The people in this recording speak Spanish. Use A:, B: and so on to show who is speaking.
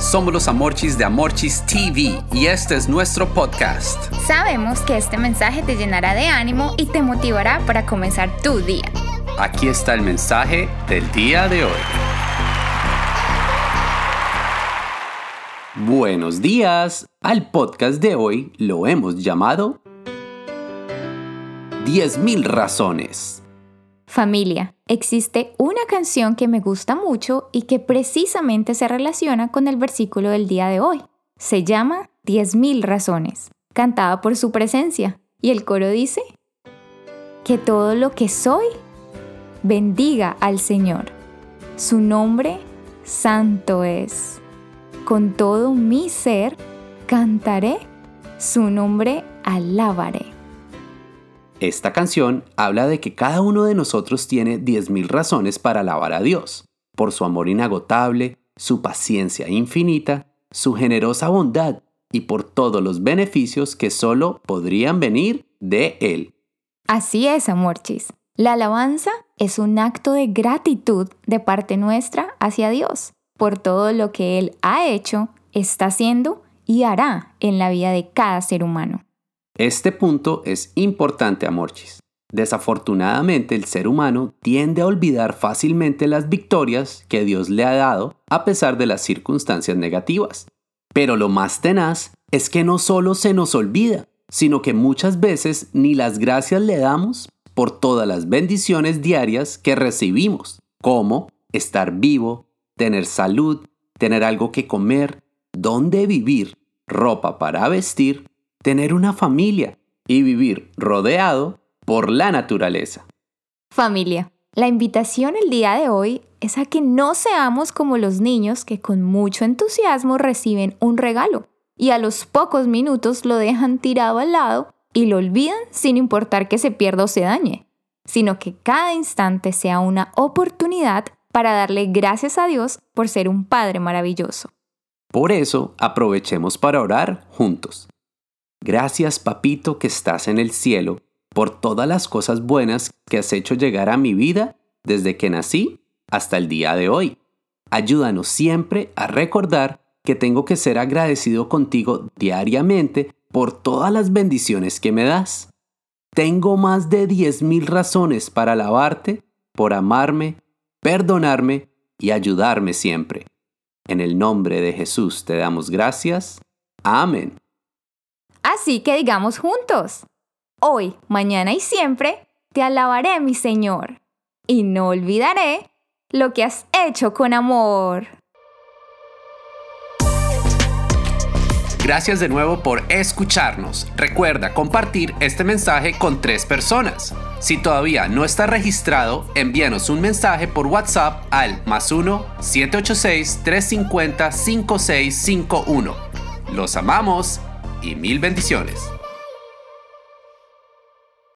A: Somos los Amorchis de Amorchis TV y este es nuestro podcast.
B: Sabemos que este mensaje te llenará de ánimo y te motivará para comenzar tu día.
A: Aquí está el mensaje del día de hoy. Buenos días. Al podcast de hoy lo hemos llamado 10.000 razones.
B: Familia, existe una canción que me gusta mucho y que precisamente se relaciona con el versículo del día de hoy. Se llama Diez mil razones, cantada por su presencia. Y el coro dice, que todo lo que soy bendiga al Señor. Su nombre santo es. Con todo mi ser cantaré, su nombre alabaré.
A: Esta canción habla de que cada uno de nosotros tiene 10.000 razones para alabar a Dios, por su amor inagotable, su paciencia infinita, su generosa bondad y por todos los beneficios que solo podrían venir de Él.
B: Así es, amorchis. La alabanza es un acto de gratitud de parte nuestra hacia Dios por todo lo que Él ha hecho, está haciendo y hará en la vida de cada ser humano.
A: Este punto es importante, Amorchis. Desafortunadamente, el ser humano tiende a olvidar fácilmente las victorias que Dios le ha dado a pesar de las circunstancias negativas. Pero lo más tenaz es que no solo se nos olvida, sino que muchas veces ni las gracias le damos por todas las bendiciones diarias que recibimos, como estar vivo, tener salud, tener algo que comer, dónde vivir, ropa para vestir, tener una familia y vivir rodeado por la naturaleza.
B: Familia, la invitación el día de hoy es a que no seamos como los niños que con mucho entusiasmo reciben un regalo y a los pocos minutos lo dejan tirado al lado y lo olvidan sin importar que se pierda o se dañe, sino que cada instante sea una oportunidad para darle gracias a Dios por ser un Padre maravilloso.
A: Por eso aprovechemos para orar juntos. Gracias, papito, que estás en el cielo, por todas las cosas buenas que has hecho llegar a mi vida desde que nací hasta el día de hoy. Ayúdanos siempre a recordar que tengo que ser agradecido contigo diariamente por todas las bendiciones que me das. Tengo más de 10.000 razones para alabarte, por amarme, perdonarme y ayudarme siempre. En el nombre de Jesús te damos gracias. Amén.
B: Así que digamos juntos, hoy, mañana y siempre, te alabaré, mi Señor, y no olvidaré lo que has hecho con amor.
A: Gracias de nuevo por escucharnos. Recuerda compartir este mensaje con tres personas. Si todavía no está registrado, envíanos un mensaje por WhatsApp al más 1-786-350-5651. Los amamos y mil bendiciones.